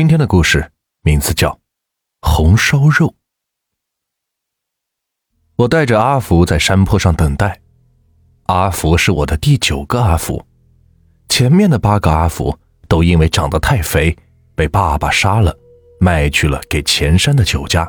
今天的故事名字叫《红烧肉》。我带着阿福在山坡上等待。阿福是我的第九个阿福，前面的八个阿福都因为长得太肥，被爸爸杀了，卖去了给前山的酒家。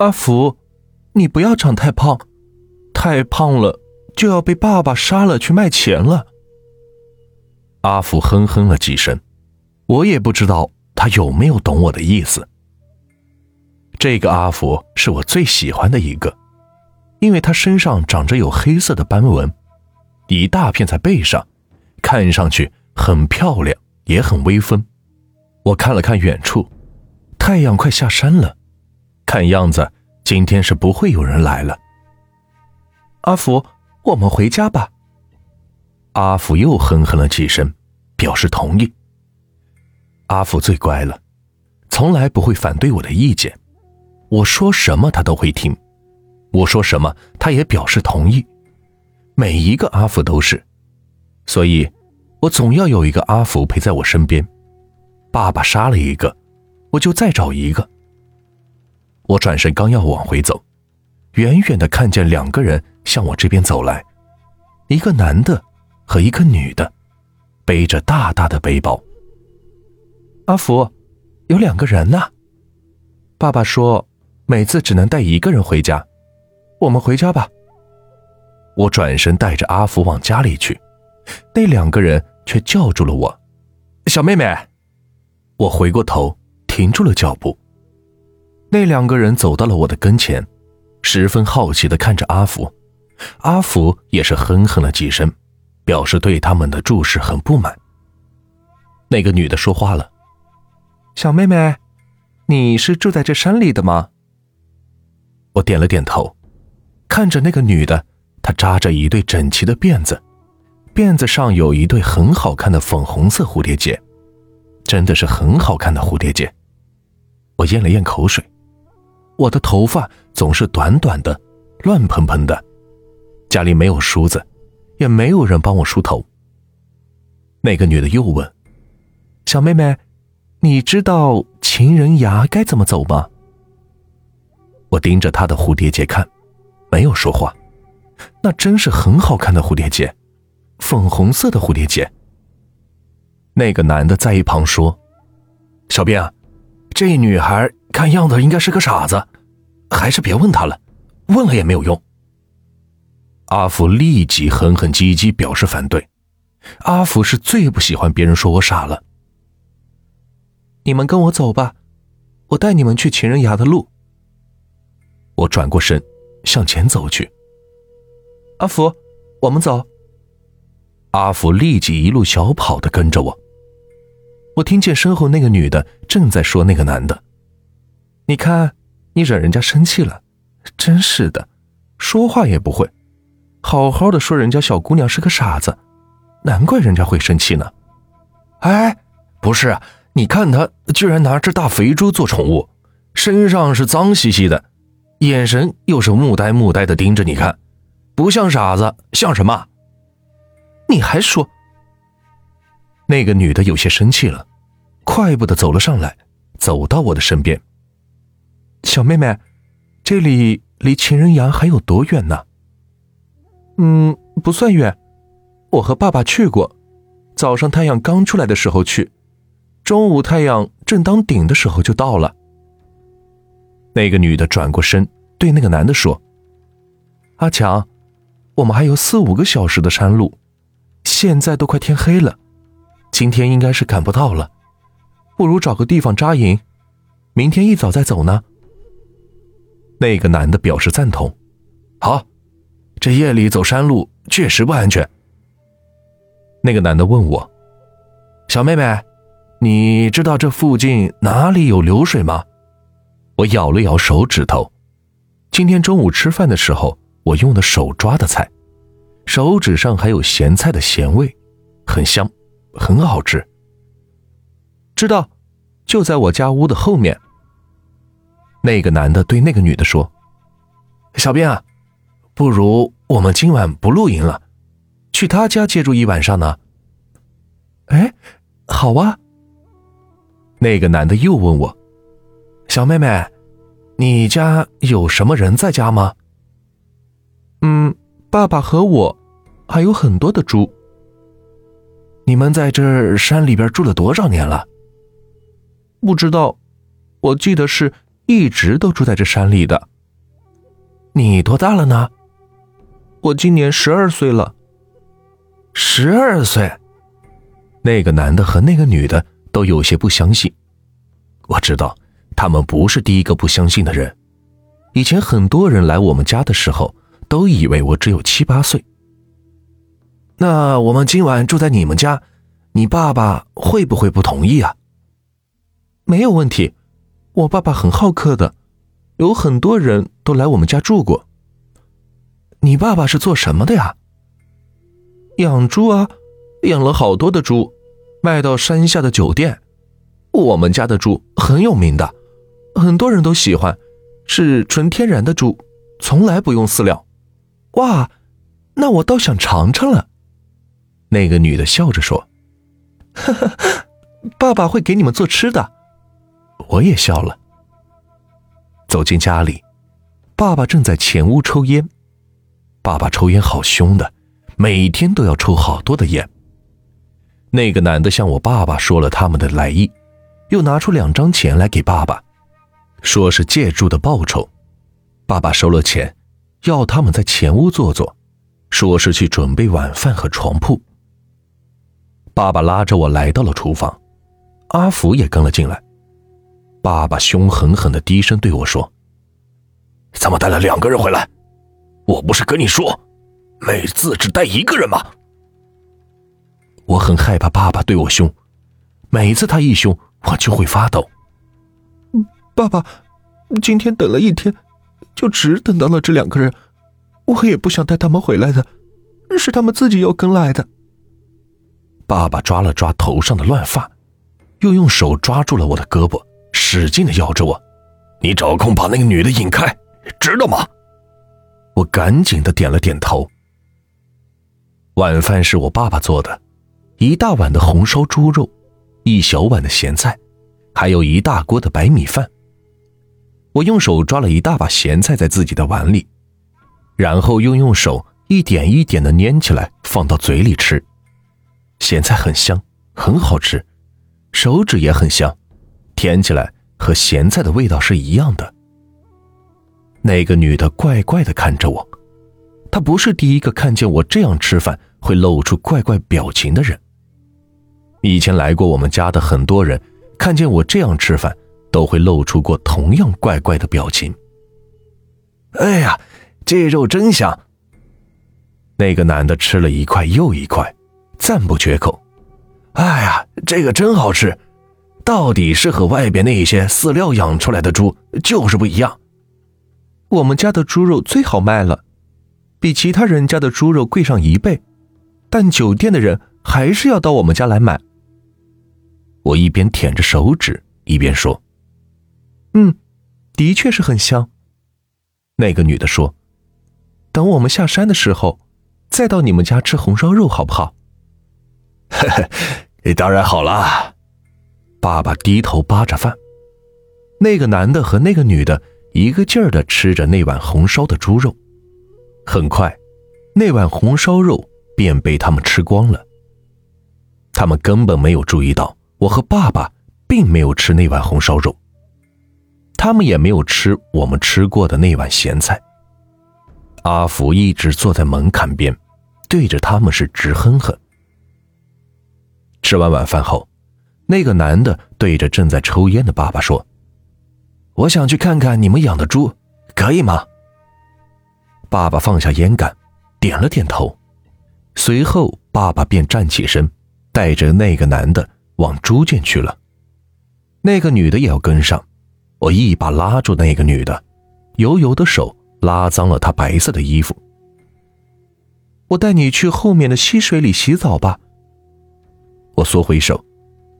阿福，你不要长太胖，太胖了就要被爸爸杀了去卖钱了。阿福哼哼了几声，我也不知道。他有没有懂我的意思？这个阿福是我最喜欢的一个，因为他身上长着有黑色的斑纹，一大片在背上，看上去很漂亮，也很威风。我看了看远处，太阳快下山了，看样子今天是不会有人来了。阿福，我们回家吧。阿福又哼哼了几声，表示同意。阿福最乖了，从来不会反对我的意见。我说什么他都会听，我说什么他也表示同意。每一个阿福都是，所以，我总要有一个阿福陪在我身边。爸爸杀了一个，我就再找一个。我转身刚要往回走，远远的看见两个人向我这边走来，一个男的和一个女的，背着大大的背包。阿福，有两个人呢。爸爸说，每次只能带一个人回家。我们回家吧。我转身带着阿福往家里去，那两个人却叫住了我：“小妹妹。”我回过头，停住了脚步。那两个人走到了我的跟前，十分好奇的看着阿福。阿福也是哼哼了几声，表示对他们的注视很不满。那个女的说话了。小妹妹，你是住在这山里的吗？我点了点头，看着那个女的，她扎着一对整齐的辫子，辫子上有一对很好看的粉红色蝴蝶结，真的是很好看的蝴蝶结。我咽了咽口水，我的头发总是短短的，乱蓬蓬的，家里没有梳子，也没有人帮我梳头。那个女的又问：“小妹妹。”你知道情人崖该怎么走吗？我盯着他的蝴蝶结看，没有说话。那真是很好看的蝴蝶结，粉红色的蝴蝶结。那个男的在一旁说：“小兵啊，这女孩看样子应该是个傻子，还是别问她了，问了也没有用。”阿福立即哼哼唧唧表示反对。阿福是最不喜欢别人说我傻了。你们跟我走吧，我带你们去情人崖的路。我转过身，向前走去。阿福，我们走。阿福立即一路小跑的跟着我。我听见身后那个女的正在说那个男的：“你看，你惹人家生气了，真是的，说话也不会，好好的说人家小姑娘是个傻子，难怪人家会生气呢。”哎，不是。你看他居然拿只大肥猪做宠物，身上是脏兮兮的，眼神又是木呆木呆的盯着你看，不像傻子，像什么？你还说？那个女的有些生气了，快步的走了上来，走到我的身边。小妹妹，这里离情人崖还有多远呢？嗯，不算远，我和爸爸去过，早上太阳刚出来的时候去。中午太阳正当顶的时候就到了。那个女的转过身对那个男的说：“阿强，我们还有四五个小时的山路，现在都快天黑了，今天应该是赶不到了，不如找个地方扎营，明天一早再走呢。”那个男的表示赞同：“好，这夜里走山路确实不安全。”那个男的问我：“小妹妹。”你知道这附近哪里有流水吗？我咬了咬手指头。今天中午吃饭的时候，我用的手抓的菜，手指上还有咸菜的咸味，很香，很好吃。知道，就在我家屋的后面。那个男的对那个女的说：“小编啊，不如我们今晚不露营了，去他家借住一晚上呢？”哎，好啊。那个男的又问我：“小妹妹，你家有什么人在家吗？”“嗯，爸爸和我，还有很多的猪。”“你们在这山里边住了多少年了？”“不知道，我记得是一直都住在这山里的。”“你多大了呢？”“我今年十二岁了。”“十二岁。”那个男的和那个女的都有些不相信。我知道，他们不是第一个不相信的人。以前很多人来我们家的时候，都以为我只有七八岁。那我们今晚住在你们家，你爸爸会不会不同意啊？没有问题，我爸爸很好客的，有很多人都来我们家住过。你爸爸是做什么的呀？养猪啊，养了好多的猪。卖到山下的酒店，我们家的猪很有名的，很多人都喜欢，是纯天然的猪，从来不用饲料。哇，那我倒想尝尝了。那个女的笑着说：“呵呵，爸爸会给你们做吃的。”我也笑了。走进家里，爸爸正在前屋抽烟。爸爸抽烟好凶的，每天都要抽好多的烟。那个男的向我爸爸说了他们的来意，又拿出两张钱来给爸爸，说是借住的报酬。爸爸收了钱，要他们在前屋坐坐，说是去准备晚饭和床铺。爸爸拉着我来到了厨房，阿福也跟了进来。爸爸凶狠狠的低声对我说：“怎么带了两个人回来？我不是跟你说，每次只带一个人吗？”我很害怕爸爸对我凶，每次他一凶，我就会发抖。爸爸，今天等了一天，就只等到了这两个人，我也不想带他们回来的，是他们自己要跟来的。爸爸抓了抓头上的乱发，又用手抓住了我的胳膊，使劲的摇着我：“你找空把那个女的引开，知道吗？”我赶紧的点了点头。晚饭是我爸爸做的。一大碗的红烧猪肉，一小碗的咸菜，还有一大锅的白米饭。我用手抓了一大把咸菜在自己的碗里，然后又用手一点一点的捏起来放到嘴里吃。咸菜很香，很好吃，手指也很香，舔起来和咸菜的味道是一样的。那个女的怪怪的看着我，她不是第一个看见我这样吃饭会露出怪怪表情的人。以前来过我们家的很多人，看见我这样吃饭，都会露出过同样怪怪的表情。哎呀，这肉真香！那个男的吃了一块又一块，赞不绝口。哎呀，这个真好吃，到底是和外边那些饲料养出来的猪就是不一样。我们家的猪肉最好卖了，比其他人家的猪肉贵上一倍，但酒店的人还是要到我们家来买。我一边舔着手指，一边说：“嗯，的确是很香。”那个女的说：“等我们下山的时候，再到你们家吃红烧肉，好不好？”“嘿嘿，当然好了。”爸爸低头扒着饭，那个男的和那个女的一个劲儿的吃着那碗红烧的猪肉。很快，那碗红烧肉便被他们吃光了。他们根本没有注意到。我和爸爸并没有吃那碗红烧肉，他们也没有吃我们吃过的那碗咸菜。阿福一直坐在门槛边，对着他们是直哼哼。吃完晚饭后，那个男的对着正在抽烟的爸爸说：“我想去看看你们养的猪，可以吗？”爸爸放下烟杆，点了点头。随后，爸爸便站起身，带着那个男的。往猪圈去了，那个女的也要跟上。我一把拉住那个女的，油油的手拉脏了她白色的衣服。我带你去后面的溪水里洗澡吧。我缩回手，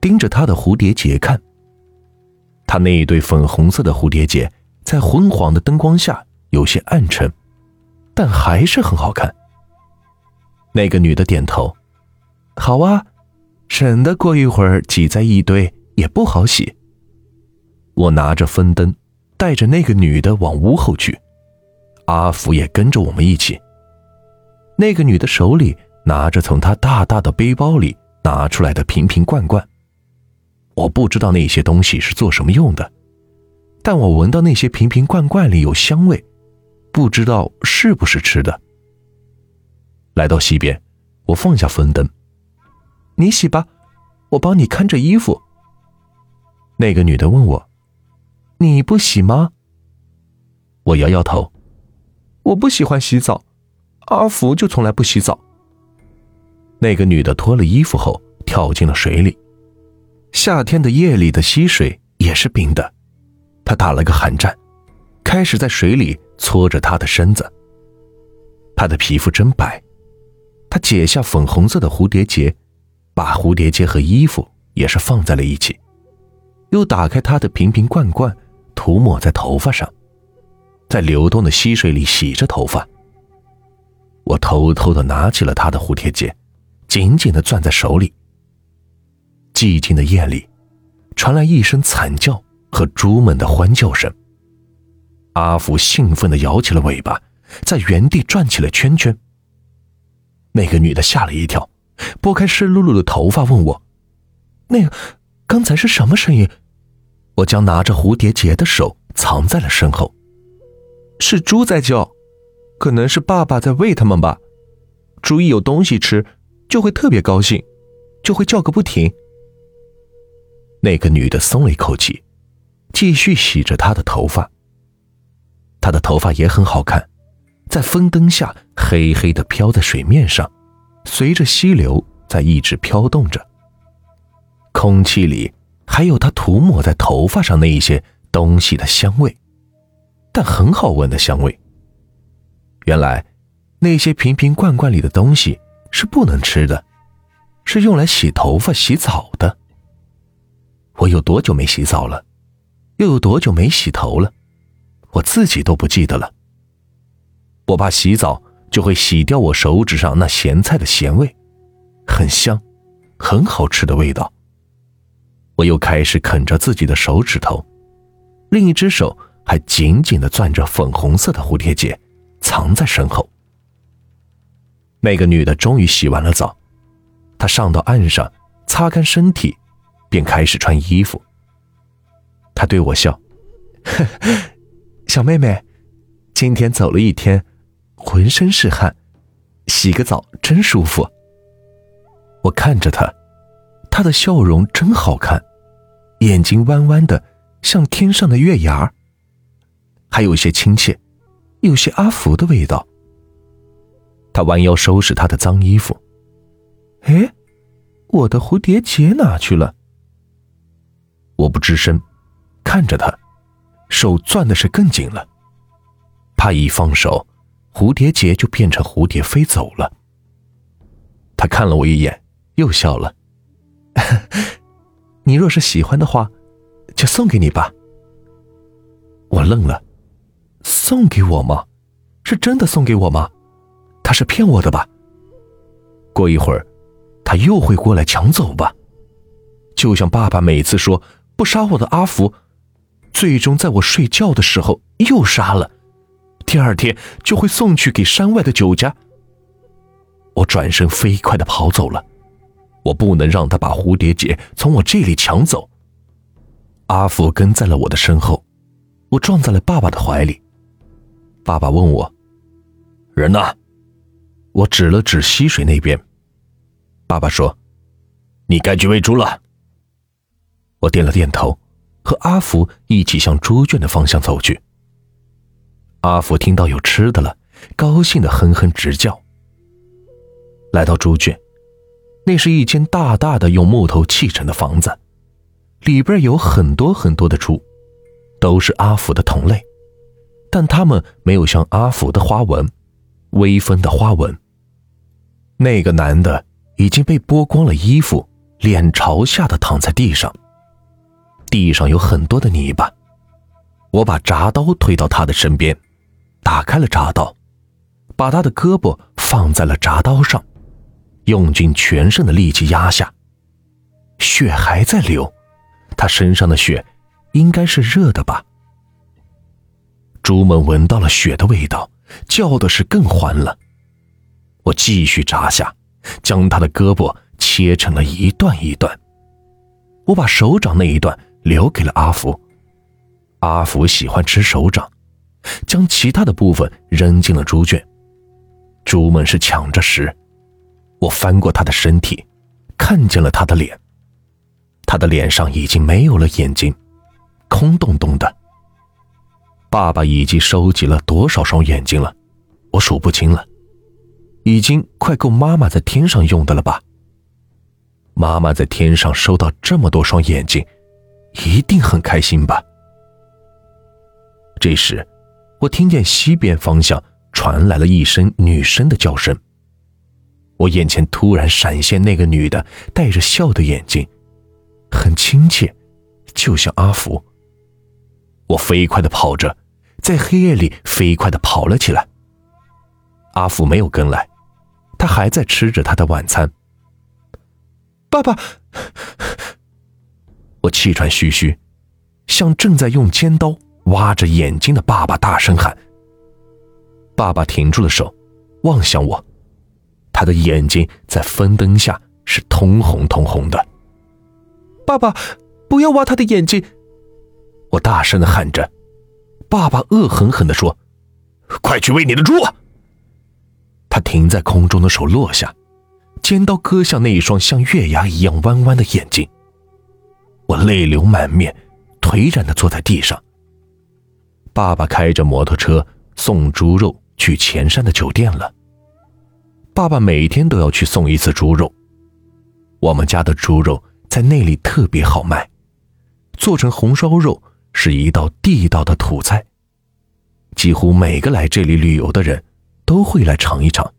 盯着她的蝴蝶结看。她那一对粉红色的蝴蝶结在昏黄的灯光下有些暗沉，但还是很好看。那个女的点头，好啊。省得过一会儿挤在一堆也不好洗。我拿着分灯，带着那个女的往屋后去，阿福也跟着我们一起。那个女的手里拿着从她大大的背包里拿出来的瓶瓶罐罐，我不知道那些东西是做什么用的，但我闻到那些瓶瓶罐罐里有香味，不知道是不是吃的。来到溪边，我放下分灯，你洗吧，我帮你看着衣服。那个女的问我：“你不洗吗？”我摇摇头，我不喜欢洗澡。阿福就从来不洗澡。那个女的脱了衣服后跳进了水里。夏天的夜里的溪水也是冰的，她打了个寒战，开始在水里搓着她的身子。她的皮肤真白。他解下粉红色的蝴蝶结，把蝴蝶结和衣服也是放在了一起，又打开他的瓶瓶罐罐，涂抹在头发上，在流动的溪水里洗着头发。我偷偷的拿起了他的蝴蝶结，紧紧的攥在手里。寂静的夜里，传来一声惨叫和猪们的欢叫声。阿福兴奋的摇起了尾巴，在原地转起了圈圈。那个女的吓了一跳，拨开湿漉漉的头发问我：“那个，刚才是什么声音？”我将拿着蝴蝶结的手藏在了身后。是猪在叫。可能是爸爸在喂它们吧，猪一有东西吃，就会特别高兴，就会叫个不停。那个女的松了一口气，继续洗着她的头发。她的头发也很好看，在风灯下黑黑的飘在水面上，随着溪流在一直飘动着。空气里还有他涂抹在头发上那一些东西的香味，但很好闻的香味。原来，那些瓶瓶罐罐里的东西是不能吃的，是用来洗头发、洗澡的。我有多久没洗澡了？又有多久没洗头了？我自己都不记得了。我怕洗澡就会洗掉我手指上那咸菜的咸味，很香，很好吃的味道。我又开始啃着自己的手指头，另一只手还紧紧的攥着粉红色的蝴蝶结。藏在身后。那个女的终于洗完了澡，她上到岸上，擦干身体，便开始穿衣服。她对我笑：“ 小妹妹，今天走了一天，浑身是汗，洗个澡真舒服。”我看着她，她的笑容真好看，眼睛弯弯的，像天上的月牙还有些亲切。有些阿福的味道。他弯腰收拾他的脏衣服。哎，我的蝴蝶结哪去了？我不吱声，看着他，手攥的是更紧了，怕一放手，蝴蝶结就变成蝴蝶飞走了。他看了我一眼，又笑了。你若是喜欢的话，就送给你吧。我愣了。送给我吗？是真的送给我吗？他是骗我的吧？过一会儿，他又会过来抢走吧？就像爸爸每次说不杀我的阿福，最终在我睡觉的时候又杀了，第二天就会送去给山外的酒家。我转身飞快的跑走了，我不能让他把蝴蝶结从我这里抢走。阿福跟在了我的身后，我撞在了爸爸的怀里。爸爸问我：“人呢？”我指了指溪水那边。爸爸说：“你该去喂猪了。”我点了点头，和阿福一起向猪圈的方向走去。阿福听到有吃的了，高兴的哼哼直叫。来到猪圈，那是一间大大的用木头砌成的房子，里边有很多很多的猪，都是阿福的同类。但他们没有像阿福的花纹，微分的花纹。那个男的已经被剥光了衣服，脸朝下的躺在地上。地上有很多的泥巴。我把铡刀推到他的身边，打开了铡刀，把他的胳膊放在了铡刀上，用尽全身的力气压下。血还在流，他身上的血应该是热的吧？猪们闻到了血的味道，叫的是更欢了。我继续扎下，将他的胳膊切成了一段一段。我把手掌那一段留给了阿福。阿福喜欢吃手掌，将其他的部分扔进了猪圈。猪们是抢着食。我翻过他的身体，看见了他的脸。他的脸上已经没有了眼睛，空洞洞的。爸爸已经收集了多少双眼睛了？我数不清了，已经快够妈妈在天上用的了吧？妈妈在天上收到这么多双眼睛，一定很开心吧？这时，我听见西边方向传来了一声女声的叫声。我眼前突然闪现那个女的带着笑的眼睛，很亲切，就像阿福。我飞快的跑着，在黑夜里飞快的跑了起来。阿福没有跟来，他还在吃着他的晚餐。爸爸，我气喘吁吁，像正在用尖刀挖着眼睛的爸爸大声喊。爸爸停住了手，望向我，他的眼睛在风灯下是通红通红的。爸爸，不要挖他的眼睛！我大声的喊着。爸爸恶狠狠的说：“快去喂你的猪！”他停在空中的手落下。尖刀割向那一双像月牙一样弯弯的眼睛，我泪流满面，颓然的坐在地上。爸爸开着摩托车送猪肉去前山的酒店了。爸爸每天都要去送一次猪肉。我们家的猪肉在那里特别好卖，做成红烧肉是一道地道的土菜，几乎每个来这里旅游的人都会来尝一尝。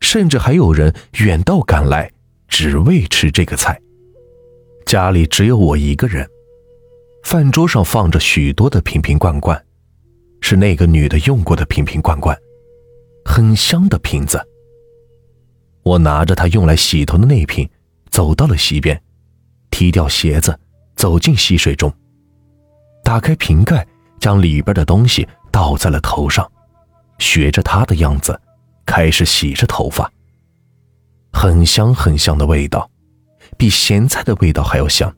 甚至还有人远道赶来，只为吃这个菜。家里只有我一个人，饭桌上放着许多的瓶瓶罐罐，是那个女的用过的瓶瓶罐罐，很香的瓶子。我拿着她用来洗头的那瓶，走到了溪边，踢掉鞋子，走进溪水中，打开瓶盖，将里边的东西倒在了头上，学着她的样子。开始洗着头发，很香很香的味道，比咸菜的味道还要香。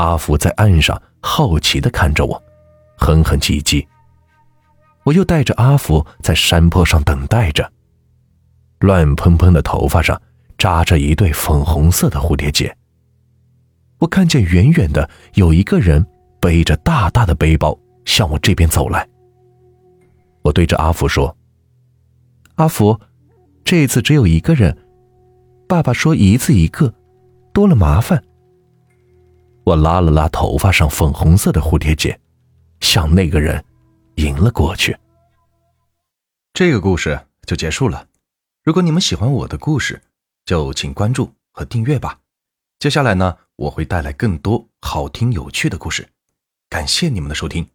阿福在岸上好奇的看着我，哼哼唧唧。我又带着阿福在山坡上等待着。乱蓬蓬的头发上扎着一对粉红色的蝴蝶结。我看见远远的有一个人背着大大的背包向我这边走来。我对着阿福说。阿福，这次只有一个人。爸爸说一次一个，多了麻烦。我拉了拉头发上粉红色的蝴蝶结，向那个人迎了过去。这个故事就结束了。如果你们喜欢我的故事，就请关注和订阅吧。接下来呢，我会带来更多好听有趣的故事。感谢你们的收听。